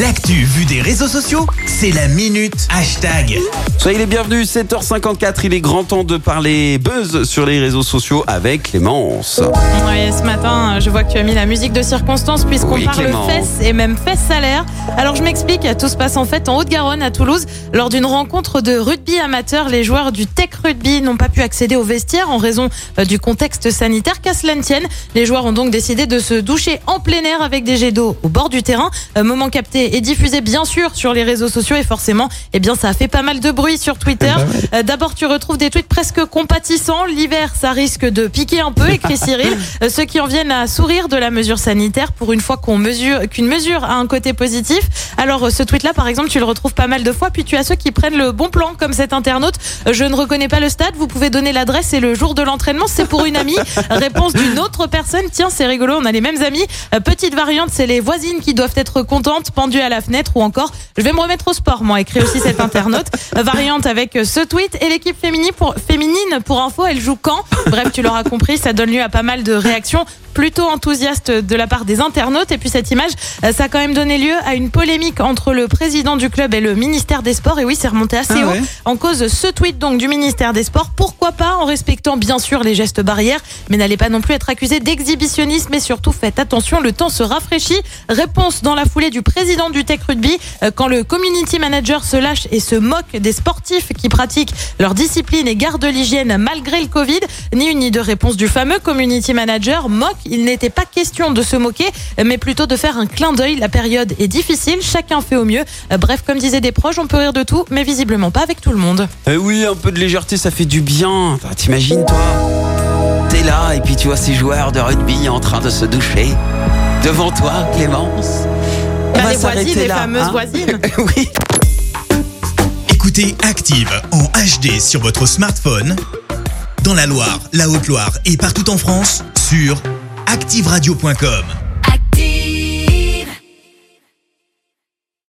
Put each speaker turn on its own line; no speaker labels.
L'actu vue des réseaux sociaux, c'est la minute hashtag.
Soyez les bienvenus, 7h54, il est grand temps de parler buzz sur les réseaux sociaux avec Clémence.
Ouais, ce matin, je vois que tu as mis la musique de circonstance puisqu'on
Oui,
parle
Clément.
fesses et même fesses salaires. Alors je m'explique, tout se passe en fait en Haute-Garonne à Toulouse. Lors d'une rencontre de rugby amateur, les joueurs du Tech Rugby n'ont pas pu accéder au vestiaire en raison euh, du contexte sanitaire. Qu'à cela ne tienne, les joueurs ont donc décidé de se doucher en plein air avec des jets d'eau au bord du terrain. Moment capté et diffusé bien sûr sur les réseaux sociaux et forcément, eh bien ça a fait pas mal de bruit sur Twitter. Euh, D'abord, tu retrouves des tweets presque compatissants. L'hiver, ça risque de piquer un peu, écrit Cyril. Euh, Ceux qui en viennent à sourire de la mesure sanitaire pour une fois qu'on mesure qu'une mesure a un côté positif. Alors euh, ce tweet-là, par exemple, tu le retrouves pas mal de fois. Puis tu as ceux qui prennent le bon plan, comme cet internaute. Je ne reconnais pas le stade. Vous pouvez donner l'adresse et le jour de l'entraînement. C'est pour une amie. Réponse d'une autre personne. Tiens, c'est rigolo. On a les mêmes amis. Petite variante, c'est les voisines qui doivent être contentes, à la fenêtre ou encore. Je vais me remettre au sport, moi. Écrit aussi cet internaute. Variante avec euh, ce tweet et l'équipe féminine pour féminine pour info, elle joue quand? Bref, tu l'auras compris, ça donne lieu à pas mal de réactions plutôt enthousiastes de la part des internautes. Et puis cette image, euh, ça a quand même donné lieu à une polémique entre le président du club et le ministère des Sports. Et oui, c'est remonté assez
Ah
haut
ouais
en cause ce tweet donc du ministère des Sports. Pourquoi pas en respectant bien sûr les gestes barrières, mais n'allez pas non plus être accusé d'exhibitionnisme. Et surtout, faites attention, le temps se rafraîchit. Réponse dans la foulée du président du Tech Rugby euh, quand le community manager se lâche et se moque des sportifs qui pratiquent leur discipline et gardent l'hygiène malgré le Covid. Ni une ni deux réponses du fameux community manager moque. Il n'était pas question de se moquer, mais plutôt de faire un clin d'œil. La période est difficile, chacun fait au mieux. Euh, Bref, comme disaient des proches, on peut rire de tout, mais visiblement pas avec tout le monde.
Eh oui, un peu de légèreté, ça fait du bien. Enfin, T'imagines, toi T'es là et puis tu vois ces joueurs de rugby en train de se doucher. Devant toi, Clémence. On
Bah,
va
les voisines,
s'arrêter
les
là,
fameuses
hein
voisines.
oui.
Écoutez Active en HD sur votre smartphone, dans la Loire, la Haute-Loire et partout en France, sur activeradio.com.